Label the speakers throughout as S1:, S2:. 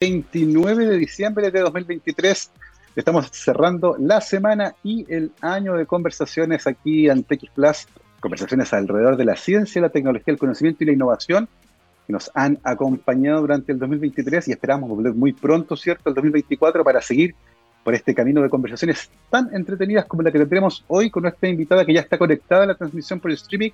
S1: 29 de diciembre de 2023. Estamos cerrando la semana y el año de conversaciones aquí en TX Plus, conversaciones alrededor de la ciencia, la tecnología, el conocimiento y la innovación que nos han acompañado durante el 2023 y esperamos volver muy pronto, ¿cierto?, el 2024 para seguir por este camino de conversaciones tan entretenidas como la que tendremos hoy con nuestra invitada que ya está conectada a la transmisión por el streaming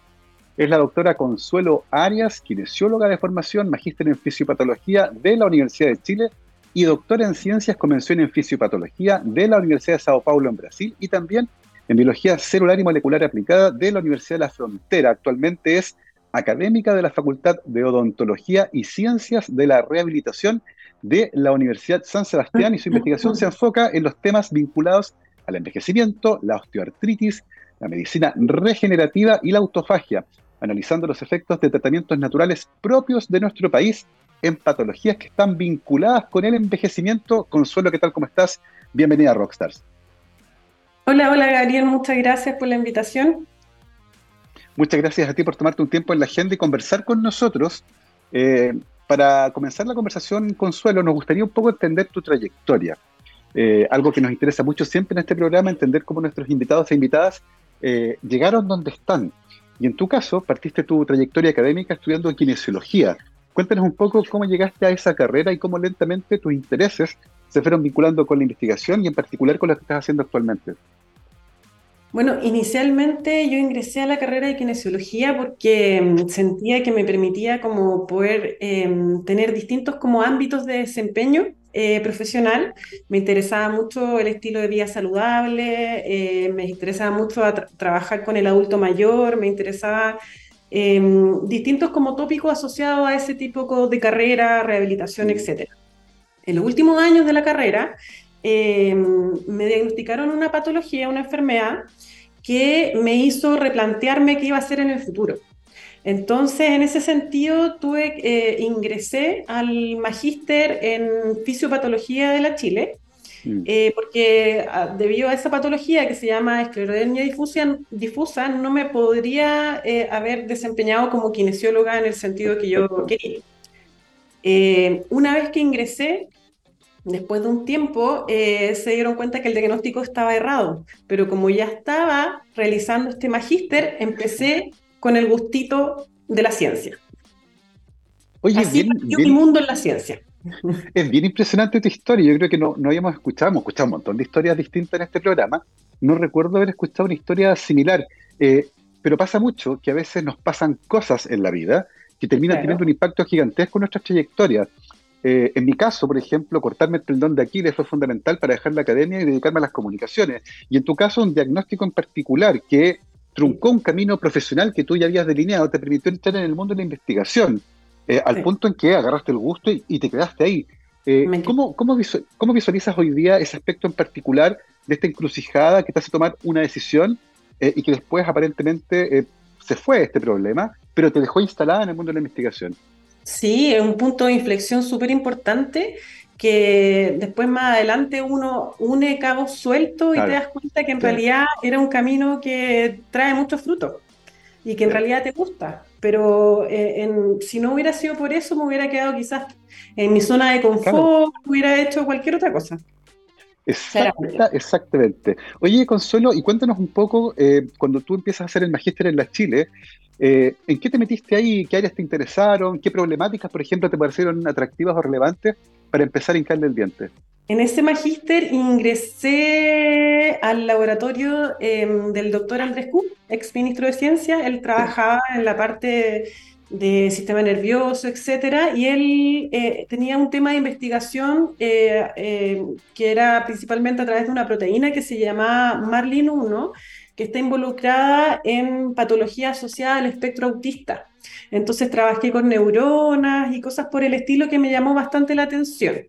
S1: es la doctora Consuelo Arias, kinesióloga de formación, magíster en fisiopatología de la Universidad de Chile y doctora en ciencias con mención en fisiopatología de la Universidad de Sao Paulo en Brasil y también en biología celular y molecular aplicada de la Universidad de la Frontera. Actualmente es académica de la Facultad de Odontología y Ciencias de la Rehabilitación de la Universidad San Sebastián y su investigación se enfoca en los temas vinculados al envejecimiento, la osteoartritis, la medicina regenerativa y la autofagia, analizando los efectos de tratamientos naturales propios de nuestro país en patologías que están vinculadas con el envejecimiento. Consuelo, ¿qué tal? ¿Cómo estás? Bienvenida a Rockstars.
S2: Hola, hola Gabriel, muchas gracias por la invitación.
S1: Muchas gracias a ti por tomarte un tiempo en la agenda y conversar con nosotros. Eh, para comenzar la conversación, Consuelo, nos gustaría un poco entender tu trayectoria. Eh, algo que nos interesa mucho siempre en este programa, entender cómo nuestros invitados e invitadas eh, llegaron donde están. Y en tu caso, partiste tu trayectoria académica estudiando kinesiología. Cuéntanos un poco cómo llegaste a esa carrera y cómo lentamente tus intereses se fueron vinculando con la investigación y en particular con lo que estás haciendo actualmente.
S2: Bueno, inicialmente yo ingresé a la carrera de kinesiología porque mm, sentía que me permitía como poder em, tener distintos como ámbitos de desempeño eh, profesional. Me interesaba mucho el estilo de vida saludable, eh, me interesaba mucho trabajar con el adulto mayor, me interesaba em, distintos como tópicos asociados a ese tipo de carrera, rehabilitación, etc. En los últimos años de la carrera em, me diagnosticaron una patología, una enfermedad que me hizo replantearme qué iba a hacer en el futuro. Entonces, en ese sentido, tuve, eh, ingresé al magíster en fisiopatología de la Chile, mm. eh, porque ah, debido a esa patología que se llama esclerodermia difusa, difusa no me podría eh, haber desempeñado como kinesióloga en el sentido que yo quería. una vez que ingresé, después de un tiempo, se dieron cuenta que el diagnóstico estaba errado, pero como ya estaba realizando este magíster, empecé con el gustito de la ciencia. Oye, Así bien, mundo en la ciencia.
S1: Es bien impresionante tu historia. Yo creo que no, no habíamos escuchado, hemos escuchado un montón de historias distintas en este programa. No recuerdo haber escuchado una historia similar. Eh, pero pasa mucho que a veces nos pasan cosas en la vida que terminan teniendo un impacto gigantesco en nuestras trayectorias. Eh, en mi caso, por ejemplo, cortarme el tendón de Aquiles fue fundamental para dejar la academia y dedicarme a las comunicaciones. Y en tu caso, un diagnóstico en particular que truncó un camino profesional que tú ya habías delineado, te permitió entrar en el mundo de la investigación, eh, al punto en que agarraste el gusto y, te quedaste ahí. Eh, ¿cómo, cómo, visualizas hoy día ese aspecto en particular de esta encrucijada que te hace tomar una decisión eh, y que después aparentemente se fue este problema, pero te dejó instalada en el mundo de la investigación?
S2: Sí, es un punto de inflexión súper importante que después más adelante uno une cabos sueltos y te das cuenta que en realidad era un camino que trae muchos frutos y que en realidad te gusta. Pero eh, si no hubiera sido por eso, me hubiera quedado quizás en mi zona de confort, hubiera hecho cualquier otra cosa.
S1: exactamente. Oye, Consuelo, y cuéntanos un poco, eh, cuando tú empiezas a hacer el magíster en la Chile, eh, ¿en qué te metiste ahí? ¿Qué áreas te interesaron? ¿Qué problemáticas, por ejemplo, te parecieron atractivas o relevantes para empezar a hincarle el diente?
S2: En ese magíster ingresé al laboratorio em, del doctor Andrés Q, ex ministro de Ciencia. Él trabajaba en la parte de sistema nervioso, etcétera, y él eh, tenía un tema de investigación eh, eh, que era principalmente a través de una proteína que se llama Marlin1, que está involucrada en patología asociada al espectro autista. Entonces trabajé con neuronas y cosas por el estilo que me llamó bastante la atención.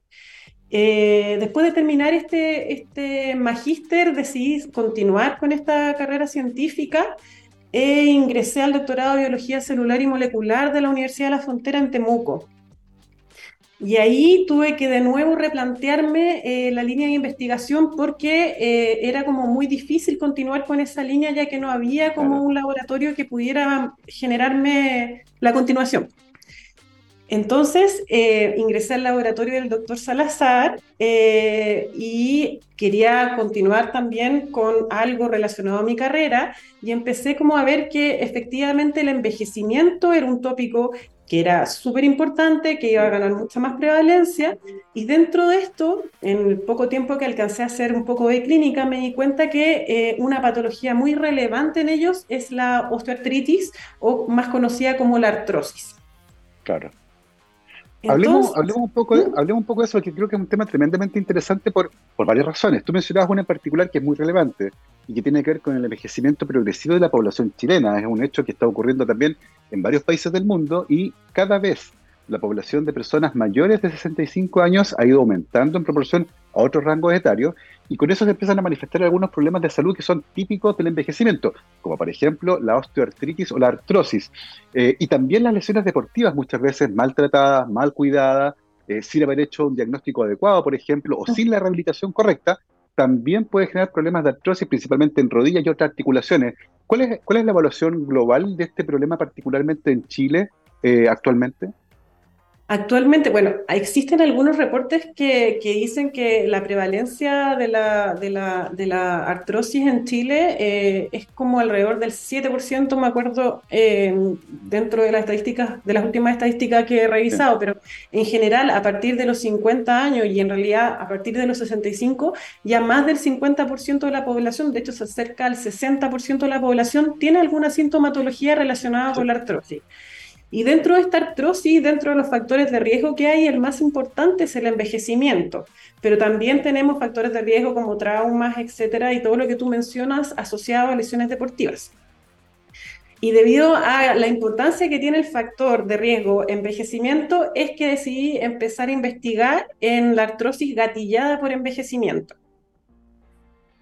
S2: Eh, después de terminar este, este magíster, decidí continuar con esta carrera científica e ingresé al doctorado de Biología Celular y Molecular de la Universidad de la Frontera en Temuco. Y ahí tuve que de nuevo replantearme eh, la línea de investigación porque eh, era como muy difícil continuar con esa línea ya que no había como un laboratorio que pudiera generarme la continuación. Entonces eh, ingresé al laboratorio del doctor Salazar eh, y quería continuar también con algo relacionado a mi carrera y empecé como a ver que efectivamente el envejecimiento era un tópico que era súper importante, que iba a ganar mucha más prevalencia. Y dentro de esto, en el poco tiempo que alcancé a hacer un poco de clínica, me di cuenta que eh, una patología muy relevante en ellos es la osteoartritis, o más conocida como la artrosis.
S1: Claro. Hablemos, un poco, ¿Mm? hablemos un poco de eso, porque creo que es un tema tremendamente interesante por, por varias razones. Tú mencionabas una en particular que es muy relevante, y que tiene que ver con el envejecimiento progresivo de la población chilena. Es un hecho que está ocurriendo también en varios países del mundo y cada vez la población de personas mayores de 65 años ha ido aumentando en proporción a otros rangos etarios y con eso se empiezan a manifestar algunos problemas de salud que son típicos del envejecimiento, como por ejemplo la osteoartritis o la artrosis, eh, y también las lesiones deportivas muchas veces maltratadas, mal cuidadas, eh, sin haber hecho un diagnóstico adecuado, por ejemplo, o sin la rehabilitación correcta, también puede generar problemas de artrosis, principalmente en rodillas y otras articulaciones. ¿Cuál es, cuál es la evaluación global de este problema, particularmente en Chile eh, actualmente?
S2: Actualmente, bueno, existen algunos reportes que, dicen que la prevalencia de la, de la, artrosis en Chile eh, es como alrededor del 7%, me acuerdo, eh, dentro de las estadísticas, de las últimas estadísticas que he revisado, pero en general, a partir de los 50 años y en realidad a partir de los 65, ya más del 50% de la población, de hecho se acerca al 60% de la población, tiene alguna sintomatología relacionada con la artrosis. Y dentro de esta artrosis, dentro de los factores de riesgo que hay, el más importante es el envejecimiento, pero también tenemos factores de riesgo como traumas, etcétera, y todo lo que tú mencionas asociado a lesiones deportivas. Y debido a la importancia que tiene el factor de riesgo envejecimiento, es que decidí empezar a investigar en la artrosis gatillada por envejecimiento.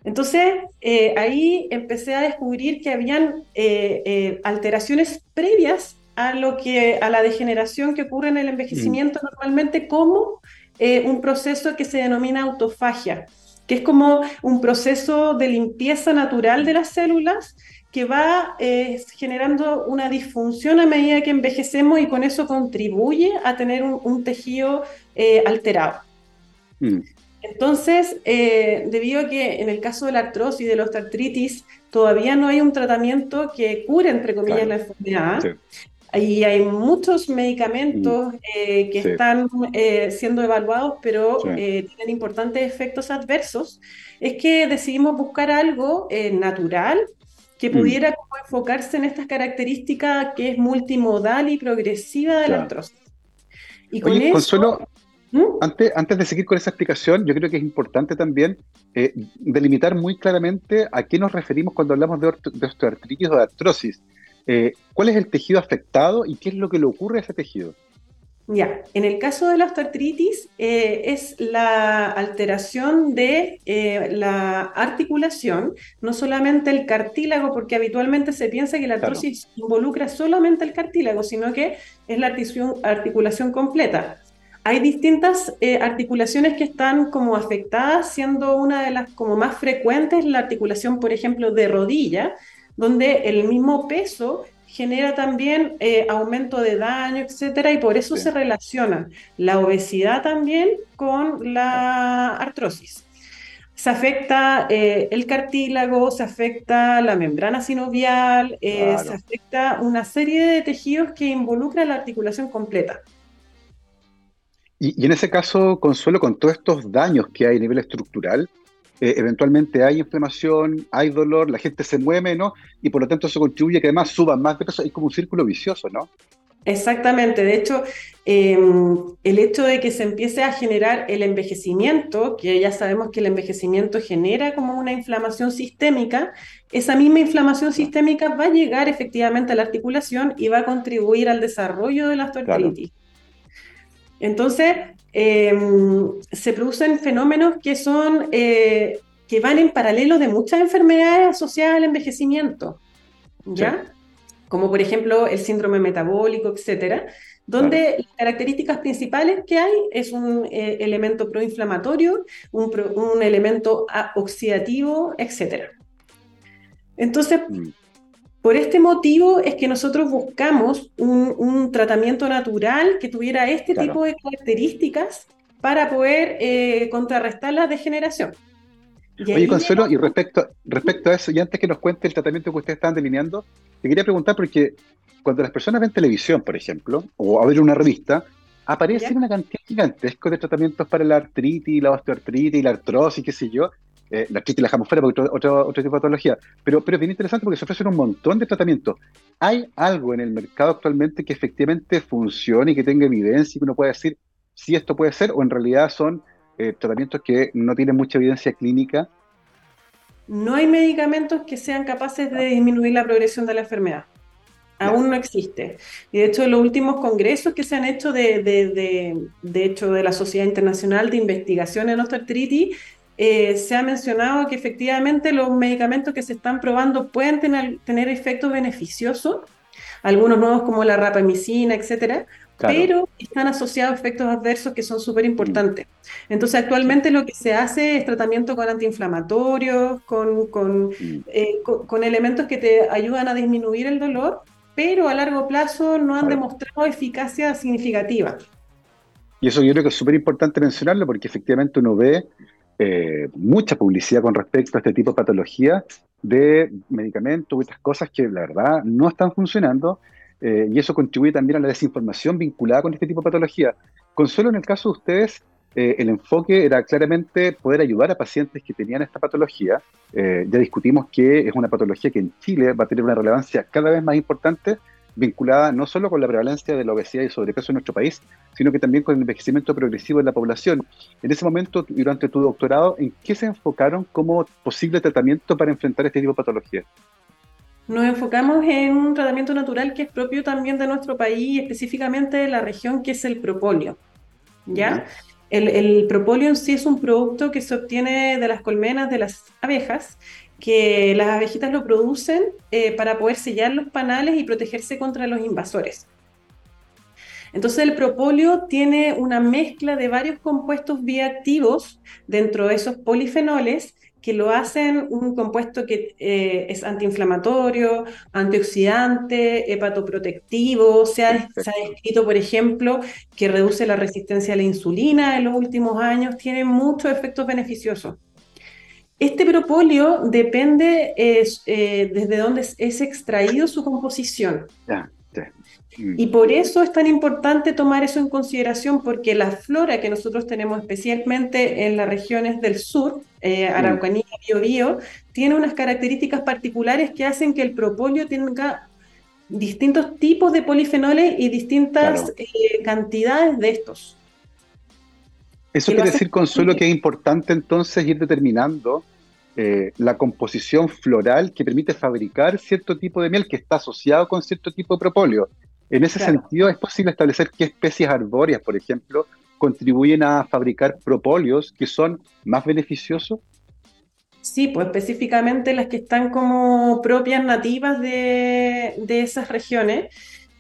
S2: Entonces, eh, ahí empecé a descubrir que habían eh, eh, alteraciones previas a, lo que, a la degeneración que ocurre en el envejecimiento mm. normalmente como eh, un proceso que se denomina autofagia, que es como un proceso de limpieza natural de las células que va eh, generando una disfunción a medida que envejecemos y con eso contribuye a tener un, tejido eh, alterado. Mm. Entonces, debido a que en el caso de la artrosis y de la osteoartritis todavía no hay un tratamiento que cure, entre comillas, la enfermedad, y hay muchos medicamentos mm. eh, que están eh, siendo evaluados, pero eh, tienen importantes efectos adversos. Es que decidimos buscar algo natural que mm. pudiera enfocarse en estas características que es multimodal y progresiva de la artrosis.
S1: Y con Oye, Consuelo, ¿Mm? antes, antes de seguir con esa explicación, yo creo que es importante también delimitar muy claramente a qué nos referimos cuando hablamos de, de osteoartritis o de artrosis. Eh, ¿Cuál es el tejido afectado y qué es lo que le ocurre a ese tejido?
S2: Ya, en el caso de la osteoartritis eh, es la alteración de eh, la articulación, no solamente el cartílago, porque habitualmente se piensa que la artrosis involucra solamente el cartílago, sino que es la articulación completa. Hay distintas articulaciones que están como afectadas, siendo una de las como más frecuentes la articulación, por ejemplo, de rodilla, donde el mismo peso genera también eh, aumento de daño, etcétera, y por eso se relaciona la obesidad también con la artrosis. Se afecta eh, el cartílago, se afecta la membrana sinovial, eh, se afecta una serie de tejidos que involucran la articulación completa.
S1: Y, y, en ese caso, Consuelo, con todos estos daños que hay a nivel estructural, eh, eventualmente hay inflamación, hay dolor, la gente se mueve, ¿no? Y por lo tanto eso contribuye a que además suban más de peso, es como un círculo vicioso, ¿no?
S2: Exactamente, de hecho, em, el hecho de que se empiece a generar el envejecimiento, que ya sabemos que el envejecimiento genera como una inflamación sistémica, esa misma inflamación sistémica va a llegar efectivamente a la articulación y va a contribuir al desarrollo de la osteoartritis. Entonces, Em, se producen fenómenos que son eh, que van en paralelo de muchas enfermedades asociadas al envejecimiento, ¿ya? Como por ejemplo el síndrome metabólico, etcétera, donde las características principales que hay es un eh, elemento proinflamatorio, un, un, elemento oxidativo, etcétera. Entonces, mm. Por este motivo es que nosotros buscamos un, tratamiento natural que tuviera este tipo de características para poder eh, contrarrestar la degeneración.
S1: Oye, Consuelo, y respecto, respecto a eso, y antes que nos cuente el tratamiento que ustedes están delineando, te quería preguntar porque cuando las personas ven televisión, por ejemplo, o a ver una revista, aparece una cantidad gigantesca de tratamientos para la artritis, la osteoartritis, la artrosis, qué sé yo, eh, la artritis la dejamos fuera porque otro, otro, tipo de patología. Pero, pero es bien interesante porque se ofrecen un montón de tratamientos. ¿Hay algo en el mercado actualmente que efectivamente funcione y que tenga evidencia y que uno pueda decir si esto puede ser o en realidad son eh, tratamientos que no tienen mucha evidencia clínica?
S2: No hay medicamentos que sean capaces de disminuir la progresión de la enfermedad. Aún no existe. Y de hecho, los últimos congresos que se han hecho de, de, de hecho de la Sociedad Internacional de Investigación en Osteoartritis eh, se ha mencionado que efectivamente los medicamentos que se están probando pueden tener, tener efectos beneficiosos, algunos nuevos como la rapamicina, etcétera, pero están asociados a efectos adversos que son súper importantes. Entonces, actualmente lo que se hace es tratamiento con antiinflamatorios, con, con, mm. eh, con, elementos que te ayudan a disminuir el dolor, pero a largo plazo no han demostrado eficacia significativa.
S1: Y eso yo creo que es súper importante mencionarlo porque efectivamente uno ve eh, mucha publicidad con respecto a este tipo de patología de medicamentos otras cosas que la verdad no están funcionando eh, y eso contribuye también a la desinformación vinculada con este tipo de patología. Consuelo, en el caso de ustedes, eh, el enfoque era claramente poder ayudar a pacientes que tenían esta patología. ya discutimos que es una patología que en Chile va a tener una relevancia cada vez más importante vinculada no solo con la prevalencia de la obesidad y sobrepeso en nuestro país, sino que también con el envejecimiento progresivo de la población. En ese momento, durante tu doctorado, ¿en qué se enfocaron como posible tratamiento para enfrentar este tipo de patologías?
S2: Nos enfocamos en un tratamiento natural que es propio también de nuestro país, específicamente de la región, que es el propóleo. ¿Ya? El, el propóleo en sí es un producto que se obtiene de las colmenas de las abejas que las abejitas lo producen eh, para poder sellar los panales y protegerse contra los invasores. Entonces el propóleo tiene una mezcla de varios compuestos bioactivos dentro de esos polifenoles que lo hacen un compuesto que eh, es antiinflamatorio, antioxidante, hepatoprotectivo. Se ha, se ha, descrito, por ejemplo, que reduce la resistencia a la insulina en los últimos años, tiene muchos efectos beneficiosos. Este propóleo depende eh, desde dónde es, extraído su composición. Mm. Y por eso es tan importante tomar eso en consideración, porque la flora que nosotros tenemos especialmente en las regiones del sur, eh, mm. Araucanía, Biobío, tiene unas características particulares que hacen que el propóleo tenga distintos tipos de polifenoles y distintas eh, cantidades de estos.
S1: Eso quiere decir, Consuelo, que es importante entonces ir determinando eh, la composición floral que permite fabricar cierto tipo de miel que está asociado con cierto tipo de propóleo. En ese sentido, es posible establecer qué especies arbóreas, por ejemplo, contribuyen a fabricar propóleos que son más beneficiosos.
S2: Sí, pues específicamente las que están como propias nativas de, de esas regiones.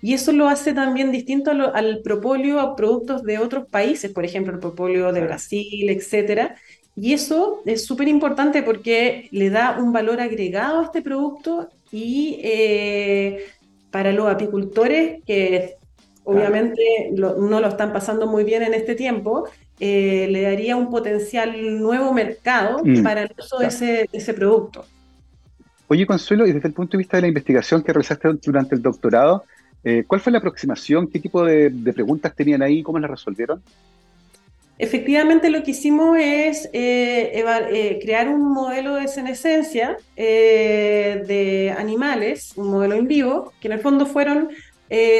S2: Y eso lo hace también distinto al propóleo a productos de otros países, por ejemplo, el propóleo de Brasil, etcétera. Y eso es súper importante porque le da un valor agregado a este producto y eh, para los apicultores que obviamente no lo están pasando muy bien en este tiempo, eh, le daría un potencial nuevo mercado mm, para el uso de, ese, ese, producto.
S1: Oye, Consuelo, y desde el punto de vista de la investigación que realizaste durante el doctorado, eh, ¿Cuál fue la aproximación? ¿Qué tipo de, preguntas tenían ahí? ¿Cómo las resolvieron?
S2: Efectivamente, lo que hicimos es eh, eh, crear un modelo de senescencia de animales, un modelo en vivo, que en el fondo fueron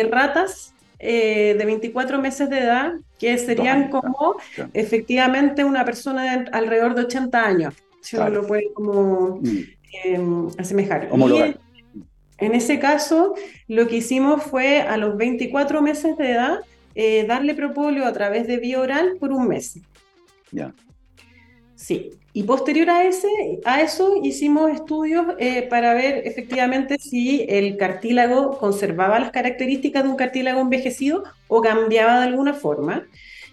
S2: ratas de 24 meses de edad, que serían como efectivamente una persona de alrededor de 80 años, si uno lo puede como mm. em, asemejar. En ese caso, lo que hicimos fue a los 24 meses de edad eh, darle propóleo a través de vía oral por un mes.
S1: Ya.
S2: Sí. Y posterior a, ese, a eso hicimos estudios eh, para ver efectivamente si el cartílago conservaba las características de un cartílago envejecido o cambiaba de alguna forma.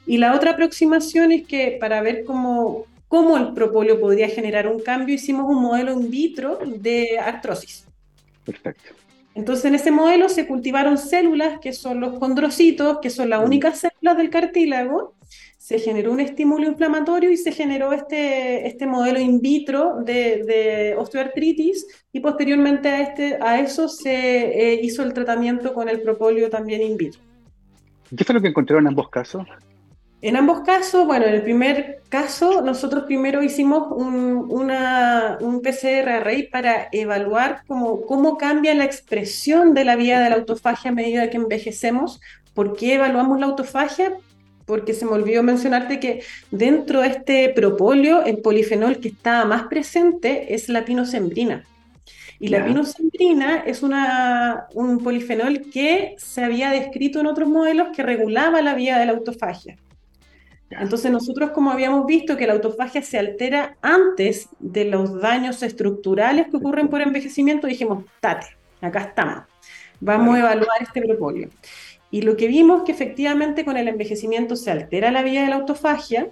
S2: Y la otra aproximación es que para ver cómo, cómo el propóleo podría generar un cambio, hicimos un modelo in vitro de artrosis.
S1: Perfecto.
S2: Entonces, en ese modelo se cultivaron células que son los condrocitos, que son las mm. únicas células del cartílago. Se generó un estímulo inflamatorio y se generó este, este modelo in vitro de, osteoartritis y posteriormente a, este, a eso se eh, hizo el tratamiento con el propóleo también in vitro.
S1: ¿Qué fue lo que encontraron en ambos casos?
S2: En ambos casos, bueno, en el primer caso, nosotros primero hicimos un, una, un PCR array para evaluar cómo, cómo cambia la expresión de la vía de la autofagia a medida que envejecemos. ¿Por qué evaluamos la autofagia? Porque se me olvidó mencionarte que dentro de este propóleo, el polifenol que estaba más presente es la pinosembrina. Y la pinosembrina es una, un polifenol que se había descrito en otros modelos que regulaba la vía de la autofagia. Entonces nosotros como habíamos visto que la autofagia se altera antes de los daños estructurales que ocurren por envejecimiento, dijimos, tate, acá estamos, vamos a evaluar este propóleo. Y lo que vimos que efectivamente con el envejecimiento se altera la vía de la autofagia.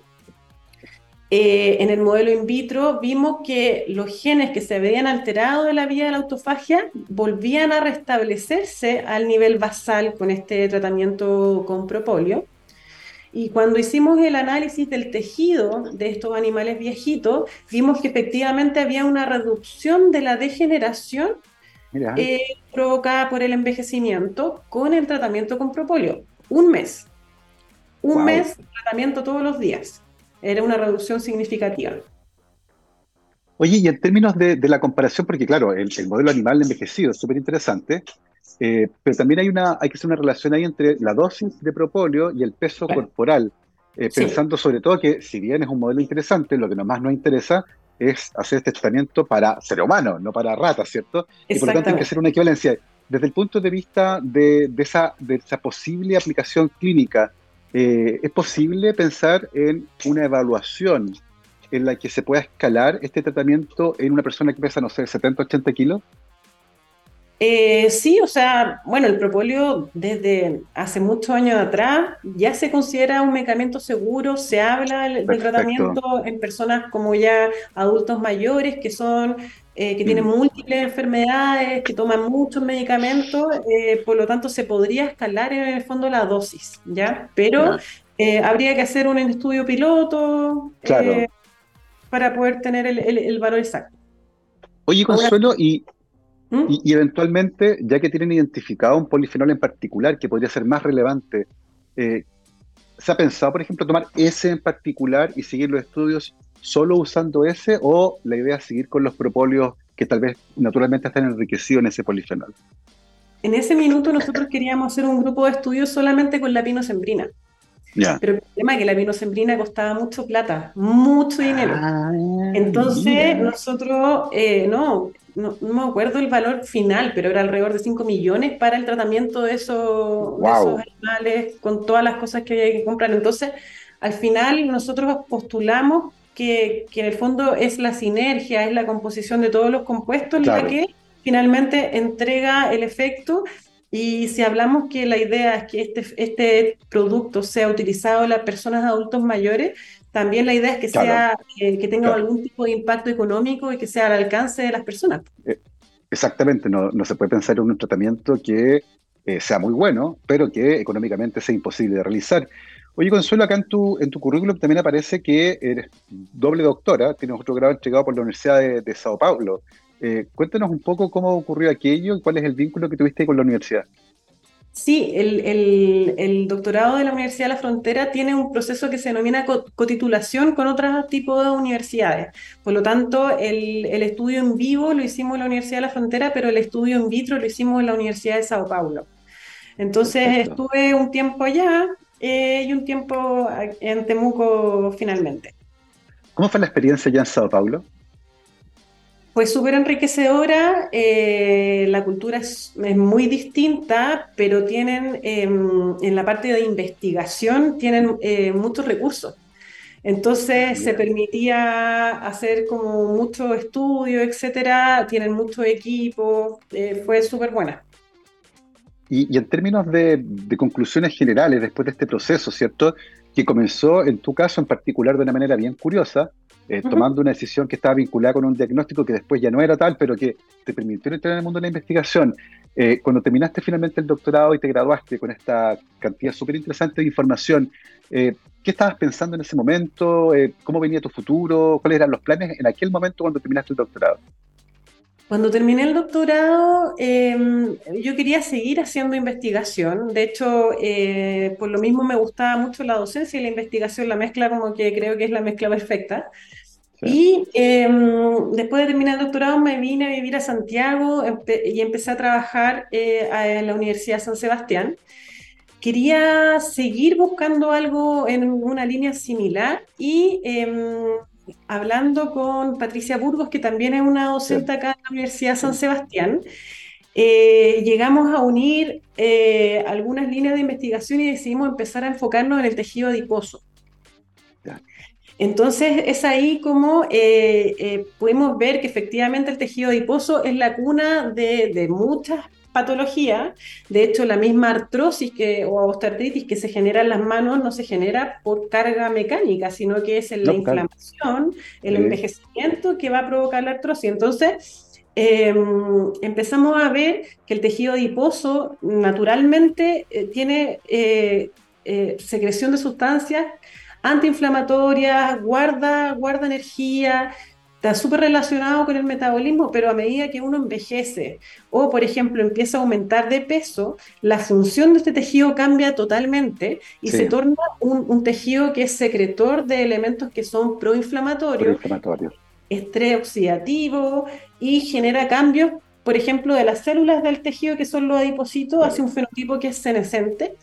S2: Eh, en el modelo in vitro vimos que los genes que se habían alterado de la vía de la autofagia volvían a restablecerse al nivel basal con este tratamiento con propóleo. Y cuando hicimos el análisis del tejido de estos animales viejitos, vimos que efectivamente había una reducción de la degeneración eh, provocada por el envejecimiento con el tratamiento con propóleo. Un mes. Un mes de tratamiento todos los días. Era una reducción significativa.
S1: Oye, y en términos de, la comparación, porque claro, el, el modelo animal envejecido es súper interesante, eh, pero también hay, una, hay que hacer una relación ahí entre la dosis de propóleo y el peso corporal, eh, pensando sobre todo que si bien es un modelo interesante, lo que más nos interesa es hacer este tratamiento para ser humano, no para ratas, ¿cierto? Y por lo tanto hay que hacer una equivalencia. Desde el punto de vista de, esa, de esa posible aplicación clínica, eh, ¿es posible pensar en una evaluación en la que se pueda escalar este tratamiento en una persona que pesa, no sé, 70, 80 kilos?
S2: Eh, sí, o sea, bueno, el propóleo desde hace muchos años atrás ya se considera un medicamento seguro, se habla del, tratamiento en personas como ya adultos mayores que son, eh, que tienen mm. múltiples enfermedades, que toman muchos medicamentos, eh, por lo tanto se podría escalar en el fondo la dosis, ¿ya? Pero habría que hacer un estudio piloto para poder tener el, valor exacto.
S1: Oye, Consuelo, y ¿Mm? Y, eventualmente, ya que tienen identificado un polifenol en particular que podría ser más relevante, eh, ¿se ha pensado, por ejemplo, tomar ese en particular y seguir los estudios solo usando ese o la idea es seguir con los propóleos que tal vez naturalmente están enriquecidos en ese polifenol?
S2: En ese minuto nosotros queríamos hacer un grupo de estudios solamente con la pinosembrina. Pero el problema es que la pinosembrina costaba mucho plata, mucho dinero. Ah, Entonces nosotros, eh, no, no, me acuerdo el valor final, pero era alrededor de 5 millones para el tratamiento de esos, animales con todas las cosas que había que comprar. Entonces, al final nosotros postulamos que, en el fondo es la sinergia, es la composición de todos los compuestos la que finalmente entrega el efecto. Y si hablamos que la idea es que este, este producto sea utilizado en las personas adultos mayores, también la idea es que, sea, eh, que tenga algún tipo de impacto económico y que sea al alcance de las personas.
S1: Eh, exactamente, no, no, se puede pensar en un tratamiento que eh, sea muy bueno, pero que económicamente sea imposible de realizar. Oye, Consuelo, acá en tu, en tu currículum también aparece que eres doble doctora, tienes otro grado entregado por la Universidad de, de Sao Paulo. Cuéntanos un poco cómo ocurrió aquello y cuál es el vínculo que tuviste con la universidad.
S2: Sí, el, doctorado de la Universidad de la Frontera tiene un proceso que se denomina cotitulación con otros tipos de universidades. Por lo tanto, el, estudio en vivo lo hicimos en la Universidad de la Frontera, pero el estudio en vitro lo hicimos en la Universidad de Sao Paulo. Entonces estuve un tiempo allá eh, y un tiempo en Temuco finalmente.
S1: ¿Cómo fue la experiencia allá en Sao Paulo?
S2: Fue súper enriquecedora, eh, la cultura es, muy distinta, pero tienen em, en la parte de investigación tienen eh, muchos recursos. Entonces ah, se permitía hacer como mucho estudio, etcétera, tienen mucho equipo, eh, fue súper buena.
S1: Y, en términos de, de, conclusiones generales después de este proceso, ¿cierto? Que comenzó en tu caso en particular de una manera bien curiosa, eh, tomando una decisión que estaba vinculada con un diagnóstico que después ya no era tal, pero que te permitió entrar en el mundo de la investigación. Eh, cuando terminaste finalmente el doctorado y te graduaste con esta cantidad súper interesante de información, eh, ¿qué estabas pensando en ese momento? ¿Cómo venía tu futuro? ¿Cuáles eran los planes en aquel momento cuando terminaste el doctorado?
S2: Cuando terminé el doctorado, em, yo quería seguir haciendo investigación. De hecho, eh, por lo mismo me gustaba mucho la docencia y la investigación, la mezcla como que creo que es la mezcla perfecta. Y em, después de terminar el doctorado me vine a vivir a Santiago y empecé a trabajar eh, en la Universidad San Sebastián. Quería seguir buscando algo en una línea similar y em, hablando con Patricia Burgos, que también es una docente acá en la Universidad San Sebastián, eh, llegamos a unir eh, algunas líneas de investigación y decidimos empezar a enfocarnos en el tejido adiposo. Entonces es ahí como eh, podemos ver que efectivamente el tejido adiposo es la cuna de, de muchas patología. De hecho, la misma artrosis que, o osteoartritis que se genera en las manos no se genera por carga mecánica, sino que es en la inflamación, el envejecimiento que va a provocar la artrosis. Entonces, em, empezamos a ver que el tejido adiposo naturalmente eh, tiene eh, eh, secreción de sustancias antiinflamatorias, guarda, guarda energía, está súper relacionado con el metabolismo, pero a medida que uno envejece o, por ejemplo, empieza a aumentar de peso, la función de este tejido cambia totalmente y se torna un, tejido que es secretor de elementos que son proinflamatorios, estrés oxidativo y genera cambios, por ejemplo, de las células del tejido que son los adipocitos hacia un fenotipo que es senescente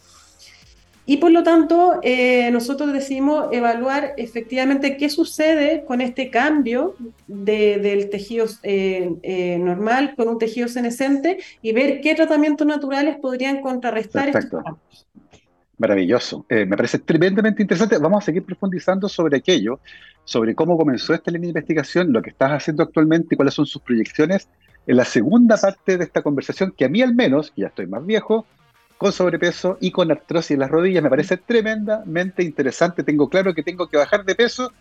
S2: y por lo tanto, eh, nosotros decidimos evaluar efectivamente qué sucede con este cambio del tejido eh, eh, normal con un tejido senescente y ver qué tratamientos naturales podrían contrarrestar
S1: Perfecto. estos Maravilloso. me parece tremendamente interesante. Vamos a seguir profundizando sobre aquello, sobre cómo comenzó esta línea de investigación, lo que estás haciendo actualmente y cuáles son sus proyecciones en la segunda parte de esta conversación, que a mí al menos, que ya estoy más viejo, con sobrepeso y con artrosis en las rodillas. Me parece tremendamente interesante. Tengo claro que tengo que bajar de peso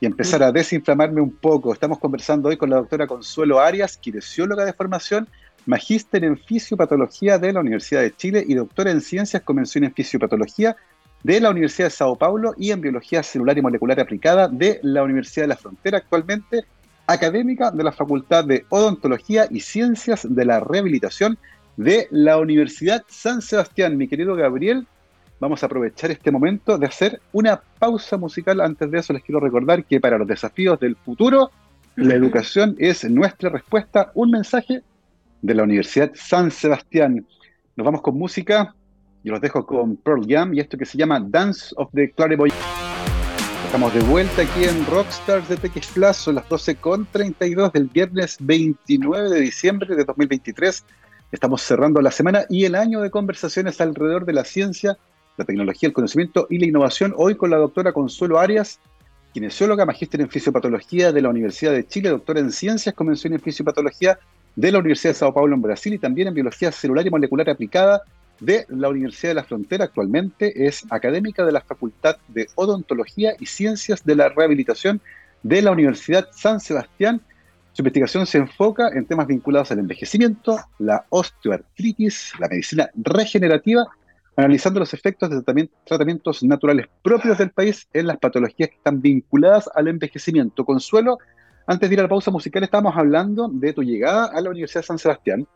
S1: y empezar a desinflamarme un poco. Estamos conversando hoy con la doctora Consuelo Arias, kinesióloga de formación, magíster en fisiopatología de la Universidad de Chile y doctora en ciencias con mención en fisiopatología de la Universidad de Sao Paulo y en biología celular y molecular aplicada de la Universidad de la Frontera, actualmente académica de la Facultad de Odontología y Ciencias de la Rehabilitación de la Universidad San Sebastián. Mi querido Gabriel, vamos a aprovechar este momento de hacer una pausa musical. Antes de eso les quiero recordar que para los desafíos del futuro, la educación es nuestra respuesta. Un mensaje de la Universidad San Sebastián. Nos vamos con música. y los dejo con Pearl Jam y esto que se llama Dance of the Clariboy. Estamos de vuelta aquí en Rockstars de son las 12.32 del viernes 29 de diciembre de 2023. Estamos cerrando la semana y el año de conversaciones alrededor de la ciencia, la tecnología, el conocimiento y la innovación. Hoy con la doctora Consuelo Arias, kinesióloga, magíster en fisiopatología de la Universidad de Chile, doctora en ciencias con mención en fisiopatología de la Universidad de Sao Paulo en Brasil y también en biología celular y molecular aplicada de la Universidad de la Frontera. Actualmente es académica de la Facultad de Odontología y Ciencias de la Rehabilitación de la Universidad San Sebastián su investigación se enfoca en temas vinculados al envejecimiento, la osteoartritis, la medicina regenerativa, analizando los efectos de tratamientos naturales propios del país en las patologías que están vinculadas al envejecimiento. Consuelo, antes de ir a la pausa musical, estábamos hablando de tu llegada a la Universidad de San Sebastián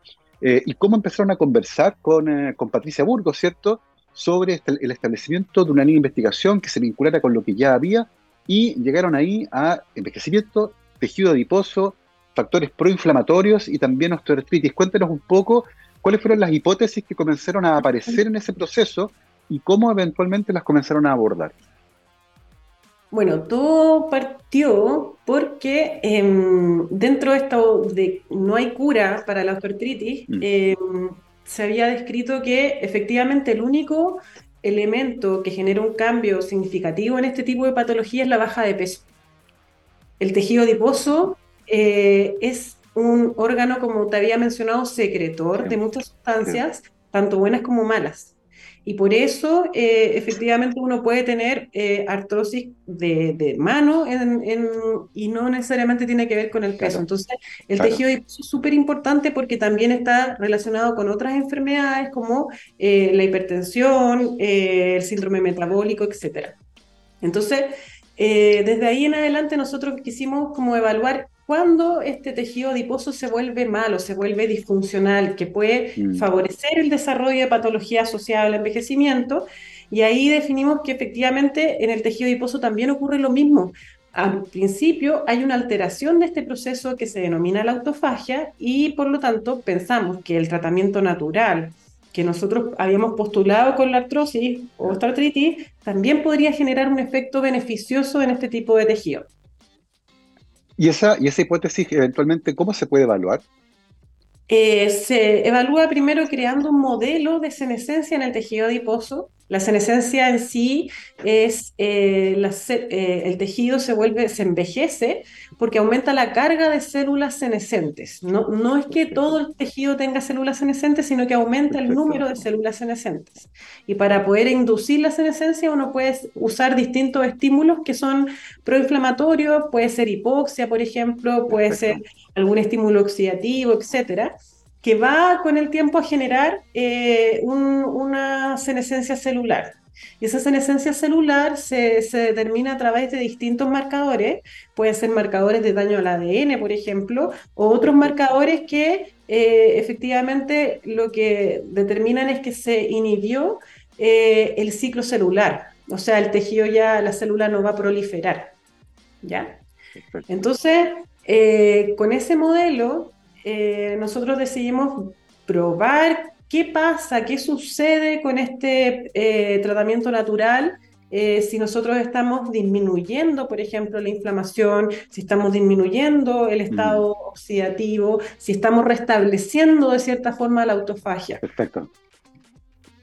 S1: eh, y cómo empezaron a conversar con, eh, Patricia Burgos, ¿cierto?, sobre este, el establecimiento de una línea de investigación que se vinculara con lo que ya había y llegaron ahí a envejecimiento, tejido adiposo, factores proinflamatorios y también osteoartritis. Cuéntenos un poco cuáles fueron las hipótesis que comenzaron a aparecer en ese proceso y cómo eventualmente las comenzaron a abordar.
S2: Bueno, todo partió porque em, dentro de esto de no hay cura para la osteoartritis, mm. em, se había descrito que efectivamente el único elemento que genera un cambio significativo en este tipo de patología es la baja de peso. El tejido adiposo eh, es un órgano, como te había mencionado, secretor de muchas sustancias, tanto buenas como malas. y por eso eh, efectivamente uno puede tener eh, artrosis de, mano y no necesariamente tiene que ver con el peso. Entonces, el tejido adiposo es súper importante porque también está relacionado con otras enfermedades como eh, la hipertensión, el síndrome metabólico, etc. Entonces, desde ahí en adelante nosotros quisimos como evaluar cuando este tejido adiposo se vuelve malo, se vuelve disfuncional, que puede mm. favorecer el desarrollo de patología asociada al envejecimiento. Y ahí definimos que efectivamente en el tejido adiposo también ocurre lo mismo. Al principio hay una alteración de este proceso que se denomina la autofagia y por lo tanto pensamos que el tratamiento natural que nosotros habíamos postulado con la artrosis o artritis también podría generar un efecto beneficioso en este tipo de tejido.
S1: ¿Y esa, y esa hipótesis eventualmente cómo se puede evaluar?
S2: Eh, se evalúa primero creando un modelo de senescencia en el tejido adiposo la senescencia en sí es, eh, eh, el tejido se vuelve, se envejece porque aumenta la carga de células senescentes. No, no es que todo el tejido tenga células senescentes, sino que aumenta el número de células senescentes. Y para poder inducir la senescencia uno puede usar distintos estímulos que son proinflamatorios, puede ser hipoxia, por ejemplo, puede ser algún estímulo oxidativo, etcétera que va con el tiempo a generar eh, una senescencia celular. Y esa senescencia celular se, determina a través de distintos marcadores, pueden ser marcadores de daño al ADN, por ejemplo, o otros marcadores que eh, efectivamente lo que determinan es que se inhibió eh, el ciclo celular, o sea, el tejido ya, la célula no va a proliferar. ¿Ya? Entonces, con ese modelo eh, nosotros decidimos probar qué pasa, qué sucede con este eh, tratamiento natural eh, si nosotros estamos disminuyendo, por ejemplo, la inflamación, si estamos disminuyendo el estado oxidativo, si estamos restableciendo de cierta forma la autofagia.
S1: Perfecto.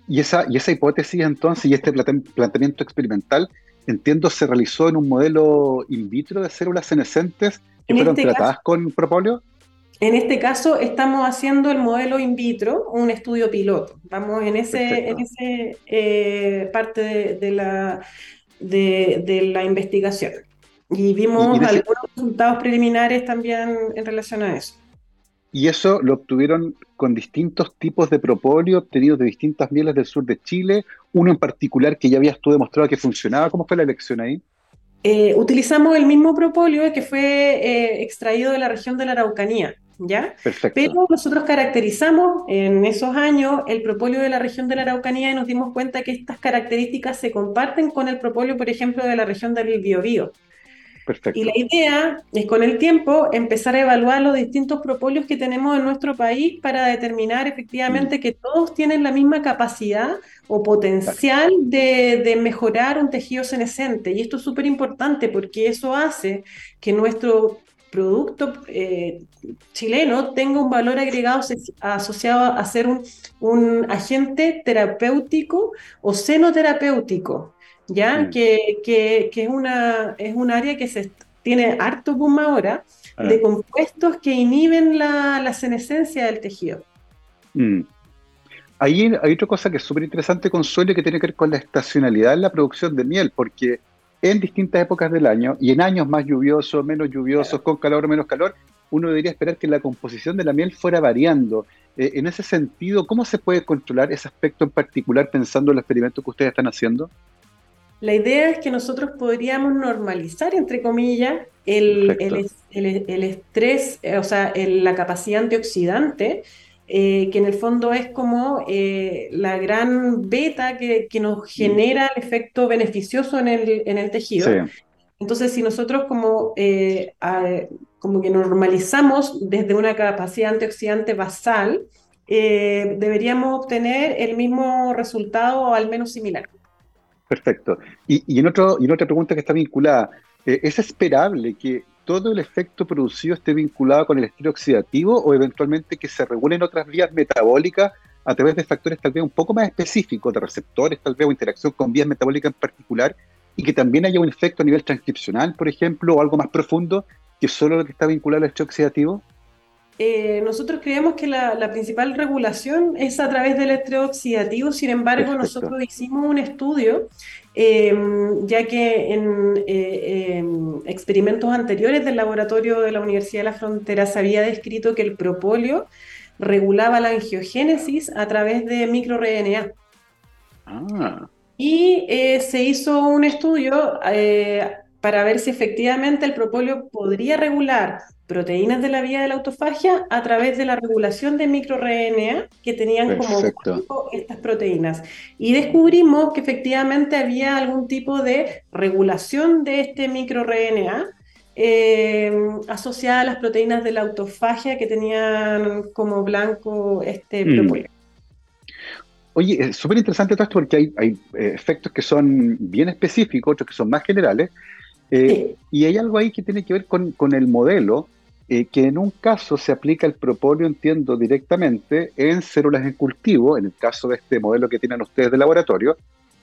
S1: Y esa, y esa hipótesis entonces, y este planteamiento experimental, entiendo, se realizó en un modelo in vitro de células senescentes que fueron este tratadas con propóleo.
S2: En este caso estamos haciendo el modelo in vitro, un estudio piloto. Vamos en ese, en ese eh, parte de, la, de, la investigación. Y vimos algunos resultados preliminares también en relación a eso.
S1: Y eso lo obtuvieron con distintos tipos de propóleo obtenidos de distintas mieles del sur de Chile, uno en particular que ya habías tú demostrado que funcionaba. ¿Cómo fue la elección ahí?
S2: Eh, utilizamos el mismo propóleo que fue eh, extraído de la región de la Araucanía. ¿Ya? Pero nosotros caracterizamos en esos años el propóleo de la región de la Araucanía y nos dimos cuenta que estas características se comparten con el propóleo, por ejemplo, de la región del Biobío. Perfecto. Y la idea es con el tiempo empezar a evaluar los distintos propóleos que tenemos en nuestro país para determinar efectivamente que todos tienen la misma capacidad o potencial de, de, mejorar un tejido senescente. Y esto es súper importante porque eso hace que nuestro producto eh, chileno tenga un valor agregado asociado a ser un, agente terapéutico o senoterapéutico, ¿ya? Mm. Que, es, una, es un área que se tiene harto boom ahora ah. de compuestos que inhiben la, senescencia del tejido.
S1: Mm. Ahí hay otra cosa que es súper interesante, Consuelo, que tiene que ver con la estacionalidad en la producción de miel, porque en distintas épocas del año y en años más lluviosos, menos lluviosos, con calor o menos calor, uno debería esperar que la composición de la miel fuera variando. Eh, en ese sentido, ¿cómo se puede controlar ese aspecto en particular pensando en el experimento que ustedes están haciendo?
S2: La idea es que nosotros podríamos normalizar, entre comillas, el, el, estrés, eh, o sea, la capacidad antioxidante eh, que en el fondo es como eh, la gran beta que, nos mm. genera el efecto beneficioso en el, en el tejido. Entonces, si nosotros como, eh, como que normalizamos desde una capacidad antioxidante basal, deberíamos obtener el mismo resultado o al menos similar.
S1: Perfecto. Y, y, en, otro, y en otra pregunta que está vinculada, ¿es esperable que todo el efecto producido esté vinculado con el estilo oxidativo o eventualmente que se regulen otras vías metabólicas a través de factores tal vez un poco más específicos, de receptores tal vez o interacción con vías metabólicas en particular, y que también haya un efecto a nivel transcripcional, por ejemplo, o algo más profundo que solo lo que está vinculado al estilo oxidativo?
S2: Eh, nosotros creemos que la, principal regulación es a través del estrés oxidativo, sin embargo, nosotros hicimos un estudio, em, ya que en eh, em, experimentos anteriores del laboratorio de la Universidad de la Frontera se había descrito que el propóleo regulaba la angiogénesis a través de microRNA. Ah. Y eh, se hizo un estudio para ver si efectivamente el propóleo podría regular proteínas de la vía de la autofagia a través de la regulación de microRNA que tenían como estas proteínas. Y descubrimos que efectivamente había algún tipo de regulación de este microRNA eh, asociada a las proteínas de la autofagia que tenían como blanco este mm. propóleo.
S1: Oye, es súper interesante todo esto porque hay, hay eh, efectos que son bien específicos, otros que son más generales. Eh, y hay algo ahí que tiene que ver con, con el modelo eh, que en un caso se aplica el propóleo, entiendo, directamente en células en cultivo, en el caso de este modelo que tienen ustedes de laboratorio,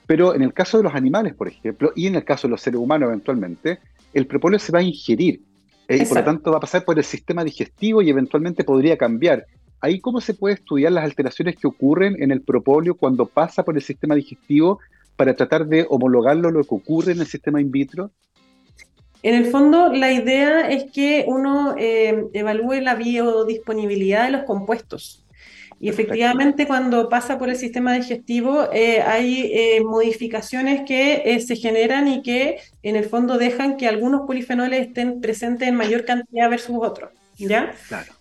S1: pero en el caso de los animales, por ejemplo, y en el caso de los seres humanos eventualmente, el propóleo se va a ingerir eh, y por lo tanto va a pasar por el sistema digestivo y eventualmente podría cambiar. Ahí cómo se puede estudiar las alteraciones que ocurren en el propóleo cuando pasa por el sistema digestivo para tratar de homologarlo a lo que ocurre en el sistema in vitro.
S2: En el fondo, la idea es que uno eh, evalúe la biodisponibilidad de los compuestos. Y efectivamente, cuando pasa por el sistema digestivo, eh, hay eh, modificaciones que se generan y que en el fondo dejan que algunos polifenoles estén presentes en mayor cantidad versus otros. ¿Ya?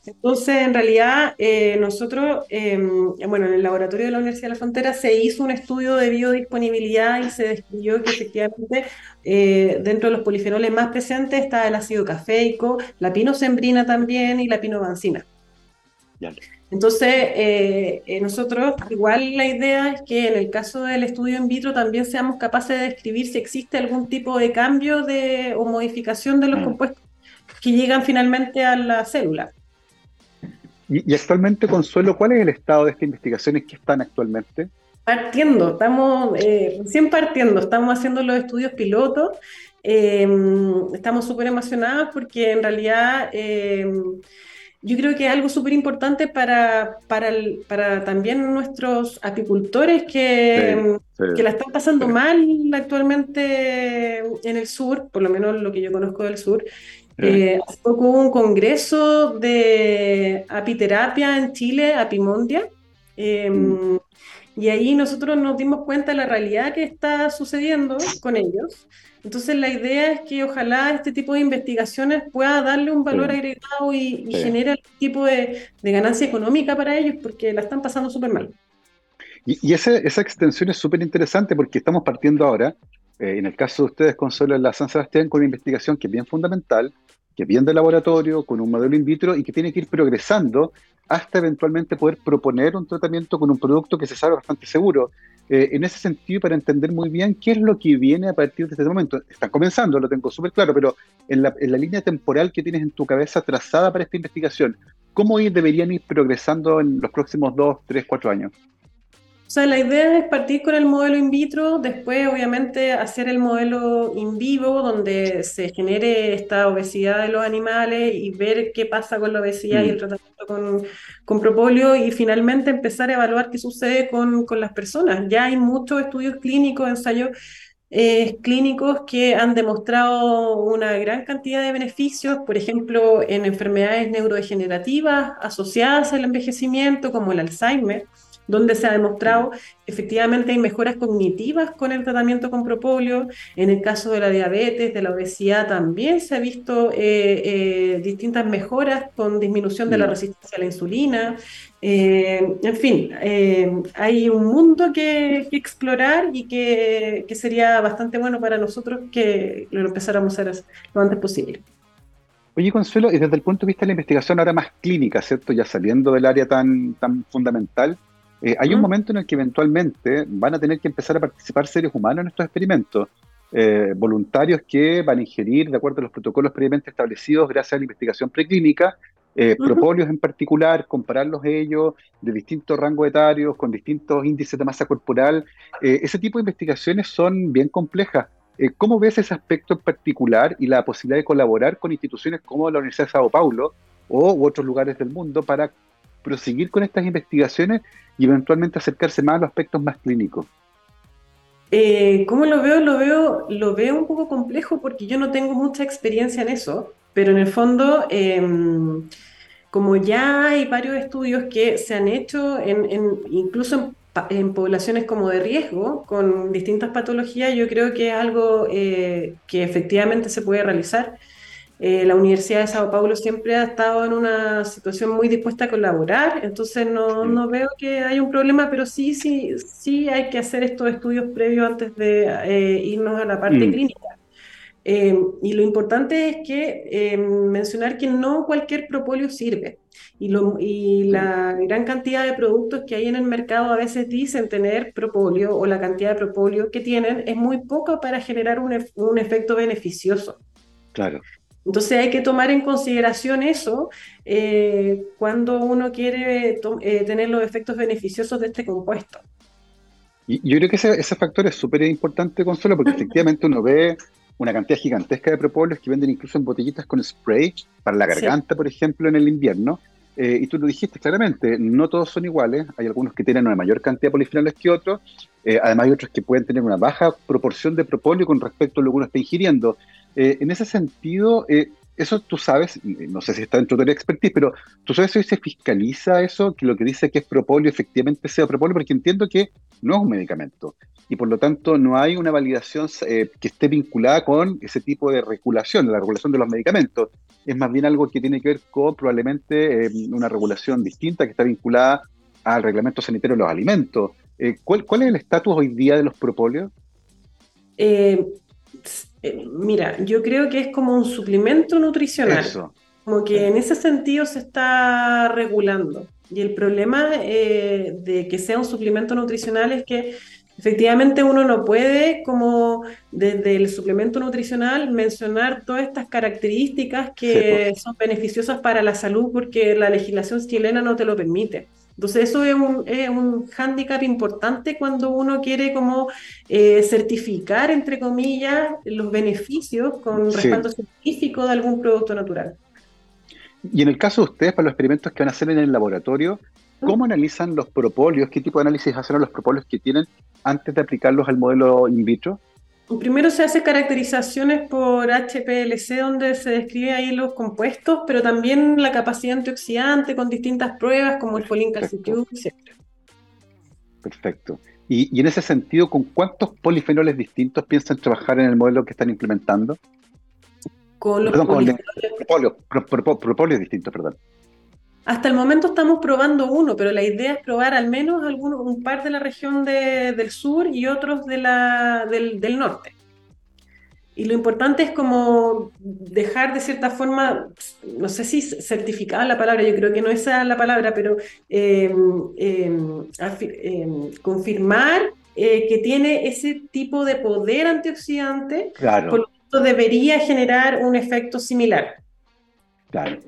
S2: Entonces, en realidad, eh, nosotros, em, bueno, en el laboratorio de la Universidad de la Frontera se hizo un estudio de biodisponibilidad y se describió que efectivamente eh, dentro de los polifenoles más presentes está el ácido cafeico, la pinosembrina también y la pinovancina. Entonces, eh, nosotros, igual la idea es que en el caso del estudio in vitro también seamos capaces de describir si existe algún tipo de cambio de, o modificación de los mm. compuestos que llegan finalmente a la célula.
S1: Y, actualmente, Consuelo, ¿cuál es el estado de estas investigaciones que están actualmente?
S2: Partiendo, estamos eh, recién partiendo, estamos haciendo los estudios pilotos, em, estamos súper emocionados porque en realidad em, yo creo que es algo súper importante para, para, para, también nuestros apicultores que, que la están pasando mal actualmente en el sur, por lo menos lo que yo conozco del sur, eh, hace poco hubo un congreso de apiterapia en Chile, Apimondia, em, mm. y ahí nosotros nos dimos cuenta de la realidad que está sucediendo con ellos. Entonces la idea es que ojalá este tipo de investigaciones pueda darle un valor agregado y, genere algún tipo de, ganancia económica para ellos, porque la están pasando súper mal.
S1: Y, esa, esa extensión es súper interesante porque estamos partiendo ahora eh, en el caso de ustedes, Consuelo, en la San Sebastián, con una investigación que es bien fundamental, que es bien de laboratorio, con un modelo in vitro y que tiene que ir progresando hasta eventualmente poder proponer un tratamiento con un producto que se sabe bastante seguro. Eh, en ese sentido, para entender muy bien qué es lo que viene a partir de este momento. Están comenzando, lo tengo súper claro, pero en la, en la, línea temporal que tienes en tu cabeza trazada para esta investigación, ¿cómo deberían ir progresando en los próximos dos, tres, cuatro años?
S2: O sea, la idea es partir con el modelo in vitro, después obviamente hacer el modelo in vivo, donde se genere esta obesidad de los animales y ver qué pasa con la obesidad y el mm. tratamiento con, con, propóleo y finalmente empezar a evaluar qué sucede con, con las personas. Ya hay muchos estudios clínicos, ensayos eh, clínicos que han demostrado una gran cantidad de beneficios, por ejemplo, en enfermedades neurodegenerativas asociadas al envejecimiento, como el Alzheimer donde se ha demostrado efectivamente hay mejoras cognitivas con el tratamiento con propóleo. En el caso de la diabetes, de la obesidad, también se ha visto eh, eh, distintas mejoras con disminución de la mm. resistencia a la insulina. Eh, en fin, hay un mundo que, explorar y que, que, sería bastante bueno para nosotros que lo empezáramos a hacer lo antes posible.
S1: Oye, Consuelo, y desde el punto de vista de la investigación ahora más clínica, ¿cierto? Ya saliendo del área tan, tan fundamental, eh, hay un momento en el que eventualmente van a tener que empezar a participar seres humanos en estos experimentos, eh, voluntarios que van a ingerir, de acuerdo a los protocolos previamente establecidos, gracias a la investigación preclínica, eh, en particular, compararlos ellos de distintos rangos etarios, con distintos índices de masa corporal. ese tipo de investigaciones son bien complejas. ¿Cómo ves ese aspecto en particular y la posibilidad de colaborar con instituciones como la Universidad de Sao Paulo, o u otros lugares del mundo para proseguir con estas investigaciones y eventualmente acercarse más a los aspectos más clínicos?
S2: Eh, ¿Cómo lo veo? Lo veo, lo veo un poco complejo porque yo no tengo mucha experiencia en eso, pero en el fondo, em, como ya hay varios estudios que se han hecho, incluso en, poblaciones como de riesgo, con distintas patologías, yo creo que es algo eh, que efectivamente se puede realizar. Eh, la Universidad de Sao Paulo siempre ha estado en una situación muy dispuesta a colaborar, entonces no, no veo que haya un problema, pero sí, sí, sí hay que hacer estos estudios previos antes de eh, irnos a la parte mm. clínica. Eh, y lo importante es que mencionar que no cualquier propóleo sirve. Y, lo, y la gran cantidad de productos que hay en el mercado a veces dicen tener propóleo o la cantidad de propóleo que tienen es muy poca para generar un, un efecto beneficioso.
S1: Claro.
S2: Entonces hay que tomar en consideración eso eh, cuando uno quiere eh, tener los efectos beneficiosos de este compuesto.
S1: Y yo creo que ese, factor es súper importante, Consuelo, porque efectivamente uno ve una cantidad gigantesca de propóleos que venden incluso en botellitas con spray para la garganta, por ejemplo, en el invierno. Eh, y tú lo dijiste claramente, no todos son iguales, hay algunos que tienen una mayor cantidad de polifenoles que otros, además hay otros que pueden tener una baja proporción de propóleo con respecto a lo que uno está ingiriendo. Eh, en ese sentido, eh, eso tú sabes, no sé si está dentro de la expertise, pero tú sabes si se fiscaliza eso, que lo que dice que es propóleo efectivamente sea propóleo, porque entiendo que no es un medicamento y por lo tanto no hay una validación eh, que esté vinculada con ese tipo de regulación, la regulación de los medicamentos. Es más bien algo que tiene que ver con probablemente una regulación distinta que está vinculada al reglamento sanitario de los alimentos. ¿cuál, ¿cuál, es el estatus hoy día de los propóleos?
S2: Eh, mira, yo creo que es como un suplemento nutricional. Como que en ese sentido se está regulando. Y el problema eh, de que sea un suplemento nutricional es que efectivamente uno no puede, como desde el suplemento nutricional, mencionar todas estas características que son beneficiosas para la salud porque la legislación chilena no te lo permite. Entonces eso es un, es un hándicap importante cuando uno quiere como eh, certificar, entre comillas, los beneficios con respaldo científico de algún producto natural.
S1: Y en el caso de ustedes, para los experimentos que van a hacer en el laboratorio, ¿cómo analizan los propóleos? ¿Qué tipo de análisis hacen a los propóleos que tienen antes de aplicarlos al modelo in vitro?
S2: Primero se hace caracterizaciones por HPLC, donde se describe ahí los compuestos, pero también la capacidad antioxidante con distintas pruebas como el folincalcitrol, etc.
S1: Perfecto. Y, en ese sentido, ¿con cuántos polifenoles distintos piensan trabajar en el modelo que están implementando?
S2: Con los
S1: polifenoles. distintos, perdón.
S2: Hasta el momento estamos probando uno, pero la idea es probar al menos algunos, un par de la región del sur y otros de la, del, norte. Y lo importante es como dejar de cierta forma, no sé si certificada la palabra, yo creo que no esa es la palabra, pero em, em, confirmar eh, que tiene ese tipo de poder antioxidante,
S1: claro.
S2: por lo tanto debería generar un efecto similar.
S1: Claro.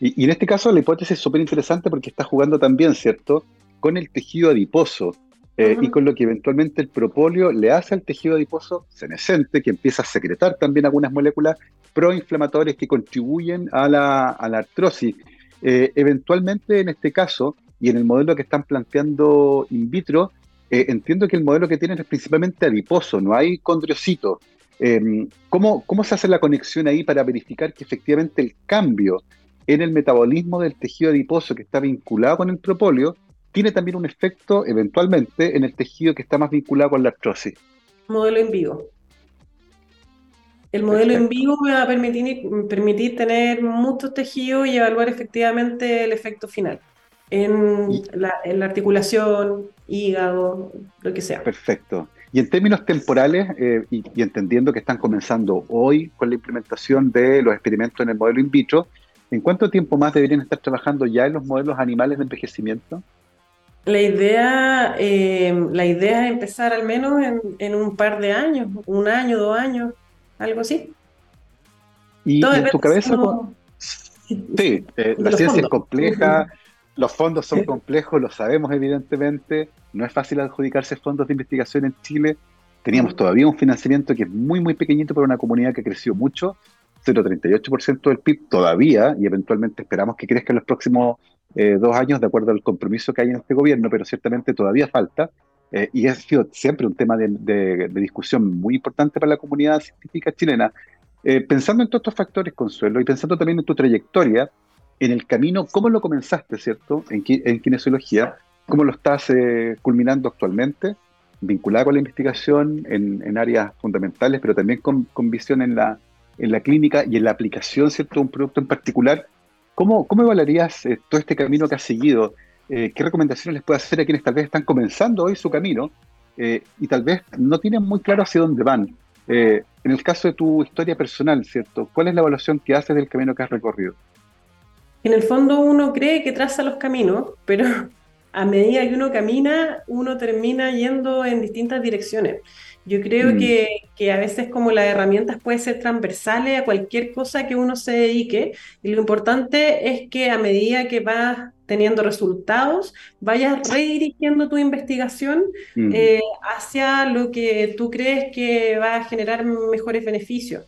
S1: Y, en este caso la hipótesis es súper interesante porque está jugando también, ¿cierto?, con el tejido adiposo eh, y con lo que eventualmente el propóleo le hace al tejido adiposo senescente, que empieza a secretar también algunas moléculas proinflamatorias que contribuyen a la, artrosis. Eh, eventualmente, en este caso, y en el modelo que están planteando in vitro, eh, entiendo que el modelo que tienen es principalmente adiposo, no hay condriocito. Em, ¿cómo, ¿Cómo se hace la conexión ahí para verificar que efectivamente el cambio en el metabolismo del tejido adiposo que está vinculado con el propóleo, tiene también un efecto eventualmente en el tejido que está más vinculado con la artrosis.
S2: Modelo en vivo. El modelo en vivo me va a permitir, permitir tener muchos tejidos y evaluar efectivamente el efecto final en, la, articulación, hígado, lo que sea.
S1: Perfecto. Y en términos temporales, eh, y, y, entendiendo que están comenzando hoy con la implementación de los experimentos en el modelo in vitro, ¿En cuánto tiempo más deberían estar trabajando ya en los modelos animales de envejecimiento?
S2: La idea, eh, la idea es empezar al menos en, un par de años, un año, dos años, algo así.
S1: ¿Y, en tu cabeza? Sí, eh, la ciencia es compleja, los fondos son complejos, lo sabemos evidentemente, no es fácil adjudicarse fondos de investigación en Chile, teníamos todavía un financiamiento que es muy, muy pequeñito para una comunidad que creció mucho, 0,38% del PIB todavía y eventualmente esperamos que crezca en los próximos eh, dos años de acuerdo al compromiso que hay en este gobierno, pero ciertamente todavía falta. Eh, y ha sido siempre un tema de, discusión muy importante para la comunidad científica chilena. Eh, pensando en todos estos factores, Consuelo, y pensando también en tu trayectoria, en el camino, ¿cómo lo comenzaste, cierto? En, en kinesiología, ¿cómo lo estás culminando actualmente? Vinculada con la investigación en, en áreas fundamentales, pero también con, con visión en la, en la clínica y en la aplicación, ¿cierto?, de un producto en particular. ¿Cómo, cómo evaluarías eh, todo este camino que has seguido? Eh, ¿Qué recomendaciones les puedes hacer a quienes tal vez están comenzando hoy su camino eh, y tal vez no tienen muy claro hacia dónde van? en el caso de tu historia personal, ¿cierto? ¿Cuál es la evaluación que haces del camino que has recorrido?
S2: En el fondo uno cree que traza los caminos, pero a medida que uno camina, uno termina yendo en distintas direcciones. Yo creo mm. que, que, a veces como las herramientas pueden ser transversales a cualquier cosa que uno se dedique y lo importante es que a medida que vas teniendo resultados, vayas redirigiendo tu investigación mm. eh, hacia lo que tú crees que va a generar mejores beneficios.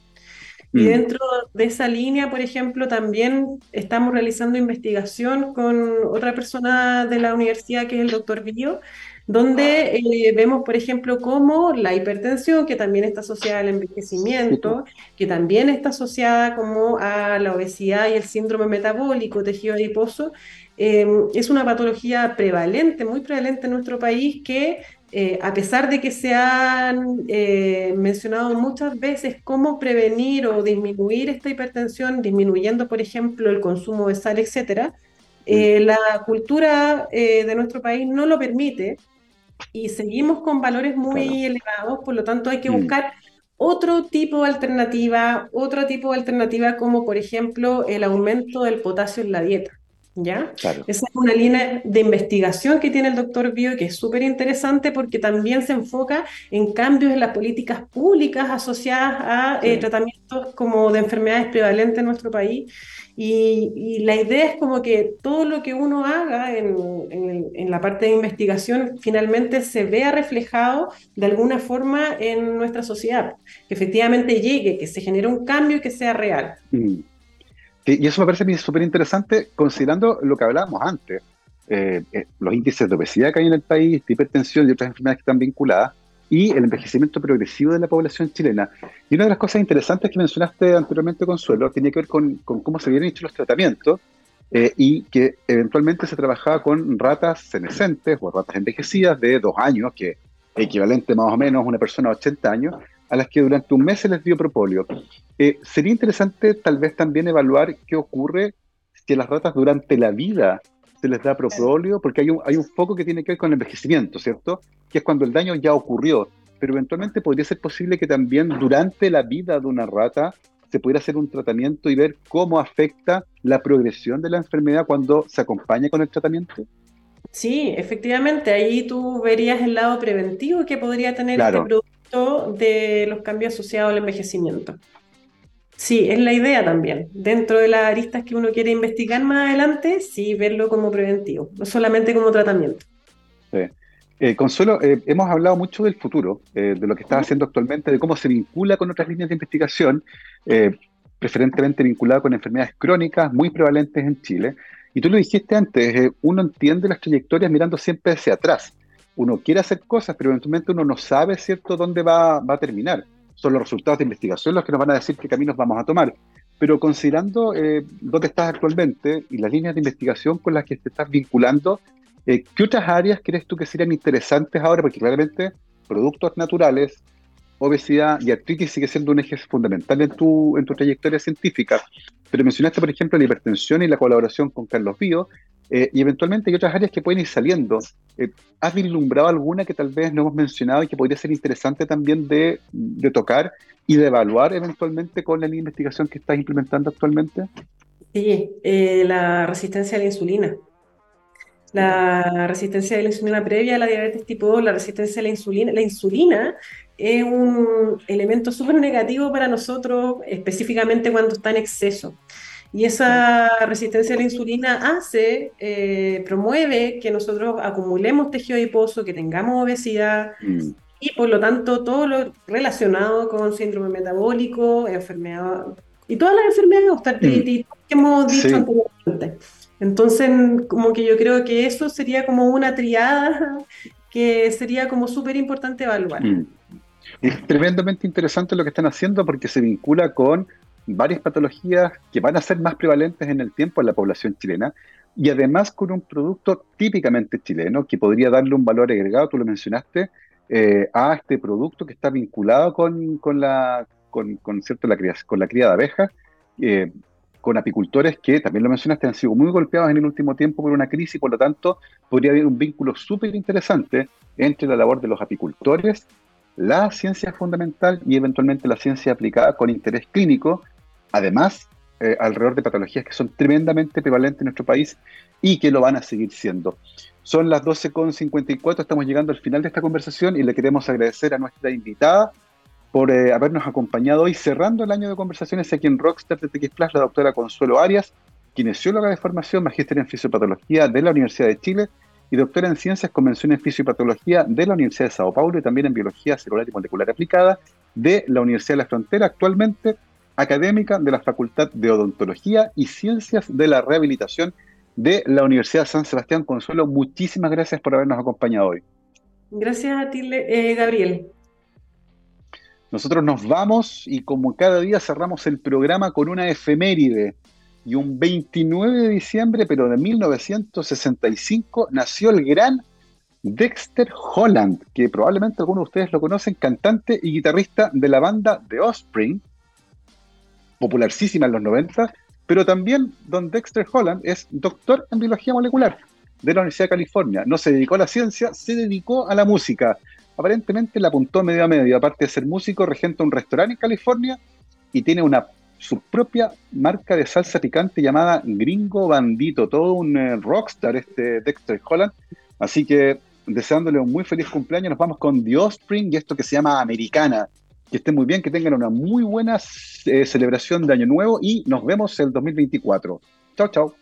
S2: Y mm. dentro de esa línea, por ejemplo, también estamos realizando investigación con otra persona de la universidad, que es el doctor Villo, donde eh, vemos, por ejemplo, cómo la hipertensión, que también está asociada al envejecimiento, que también está asociada como a la obesidad y el síndrome metabólico, tejido adiposo, eh, es una patología prevalente, muy prevalente en nuestro país, que eh, a pesar de que se han mencionado muchas veces cómo prevenir o disminuir esta hipertensión, disminuyendo, por ejemplo, el consumo de sal, etcétera, la cultura de nuestro país no lo permite y seguimos con valores muy elevados, por lo tanto hay que mm. buscar otro tipo de alternativa, otro tipo de alternativa como por ejemplo el aumento del potasio en la dieta. ¿Ya? Esa es una línea de investigación que tiene el doctor Bio que es súper interesante porque también se enfoca en cambios en las políticas públicas asociadas a eh, tratamientos como de enfermedades prevalentes en nuestro país y, la idea es como que todo lo que uno haga en, la parte de investigación finalmente se vea reflejado de alguna forma en nuestra sociedad, que efectivamente llegue, que se genere un cambio y que sea real. Mm.
S1: y eso me parece súper interesante considerando lo que hablábamos antes, eh, eh, los índices de obesidad que hay en el país, de hipertensión y otras enfermedades que están vinculadas y el envejecimiento progresivo de la población chilena. Y una de las cosas interesantes que mencionaste anteriormente, Consuelo, tiene que ver con, cómo se habían hecho los tratamientos eh, y que eventualmente se trabajaba con ratas senescentes o ratas envejecidas de dos años, que equivalente más o menos a una persona de 80 años, a las que durante un mes se les dio propóleo. Eh, sería interesante tal vez también evaluar qué ocurre si las ratas durante la vida se les da propóleo, porque hay un, hay un foco que tiene que ver con el envejecimiento, ¿cierto? Que es cuando el daño ya ocurrió. Pero eventualmente podría ser posible que también durante la vida de una rata se pudiera hacer un tratamiento y ver cómo afecta la progresión de la enfermedad cuando se acompaña con el tratamiento.
S2: Sí, efectivamente, ahí tú verías el lado preventivo que podría tener este producto de los cambios asociados al envejecimiento. Sí, es la idea también. Dentro de las aristas que uno quiere investigar más adelante, sí, verlo como preventivo, no solamente como tratamiento.
S1: Sí. Eh, Consuelo, eh, hemos hablado mucho del futuro, eh, de lo que estás haciendo actualmente, de cómo se vincula con otras líneas de investigación, preferentemente vinculada con enfermedades crónicas muy prevalentes en Chile. Y tú lo dijiste antes, uno entiende las trayectorias mirando siempre hacia atrás. Uno quiere hacer cosas, pero eventualmente uno no sabe, ¿cierto?, dónde va, va a terminar son los resultados de investigación los que nos van a decir qué caminos vamos a tomar. Pero considerando eh, dónde estás actualmente y las líneas de investigación con las que te estás vinculando, eh, ¿qué otras áreas crees tú que serían interesantes ahora? Porque claramente productos naturales, obesidad y artritis sigue siendo un eje fundamental en tu, en tu trayectoria científica. Pero mencionaste, por ejemplo, la hipertensión y la colaboración con Carlos Bío, eh, y eventualmente hay otras áreas que pueden ir saliendo. Eh, ¿Has vislumbrado alguna que tal vez no hemos mencionado y que podría ser interesante también de, tocar y de evaluar eventualmente con la investigación que estás implementando actualmente?
S2: Sí, la resistencia a la insulina. La resistencia a la insulina previa a la diabetes tipo 2, la resistencia a la insulina. La insulina es un elemento súper negativo para nosotros, específicamente cuando está en exceso. Y esa resistencia a la insulina hace, eh, promueve que nosotros acumulemos tejido adiposo, que tengamos obesidad mm. y por lo tanto todo lo relacionado con síndrome metabólico, enfermedad y todas las enfermedades mm. que hemos dicho anteriormente. Entonces, como que yo creo que eso sería como una triada que sería como súper importante evaluar. Mm.
S1: Es tremendamente interesante lo que están haciendo porque se vincula con varias patologías que van a ser más prevalentes en el tiempo en la población chilena y además con un producto típicamente chileno que podría darle un valor agregado, tú lo mencionaste, eh, a este producto que está vinculado con, la, con, cierto, la, con la cría de abejas, eh, con apicultores que, también lo mencionaste, han sido muy golpeados en el último tiempo por una crisis, por lo tanto, podría haber un vínculo súper interesante entre la labor de los apicultores, la ciencia fundamental y eventualmente la ciencia aplicada con interés clínico, además eh, alrededor de patologías que son tremendamente prevalentes en nuestro país y que lo van a seguir siendo. Son las 12.54, estamos llegando al final de esta conversación y le queremos agradecer a nuestra invitada por eh, habernos acompañado hoy, cerrando el año de conversaciones aquí en Rockstar de TX Plus, la doctora Consuelo Arias, kinesióloga de formación, magíster en fisiopatología de la Universidad de Chile y doctora en ciencias con mención en fisiopatología de la Universidad de Sao Paulo y también en biología celular y molecular aplicada de la Universidad de la Frontera, actualmente académica de la Facultad de Odontología y Ciencias de la Rehabilitación de la Universidad San Sebastián. Consuelo, muchísimas gracias por habernos acompañado hoy.
S2: Gracias a ti, eh, Gabriel.
S1: Nosotros nos vamos y como cada día cerramos el programa con una efeméride. Y un 29 de diciembre, pero de 1965, nació el gran Dexter Holland, que probablemente algunos de ustedes lo conocen, cantante y guitarrista de la banda The Offspring, popularísima en los 90, pero también don Dexter Holland es doctor en biología molecular de la Universidad de California. No se dedicó a la ciencia, se dedicó a la música. Aparentemente la apuntó medio a medio. Aparte de ser músico, regenta un restaurante en California y tiene una su propia marca de salsa picante llamada Gringo Bandito. Todo un eh, rockstar este Dexter Holland. Así que deseándole un muy feliz cumpleaños, nos vamos con The Offspring y esto que se llama Americana que estén muy bien, que tengan una muy buena eh, celebración de Año Nuevo y nos vemos el 2024. Chao, chao.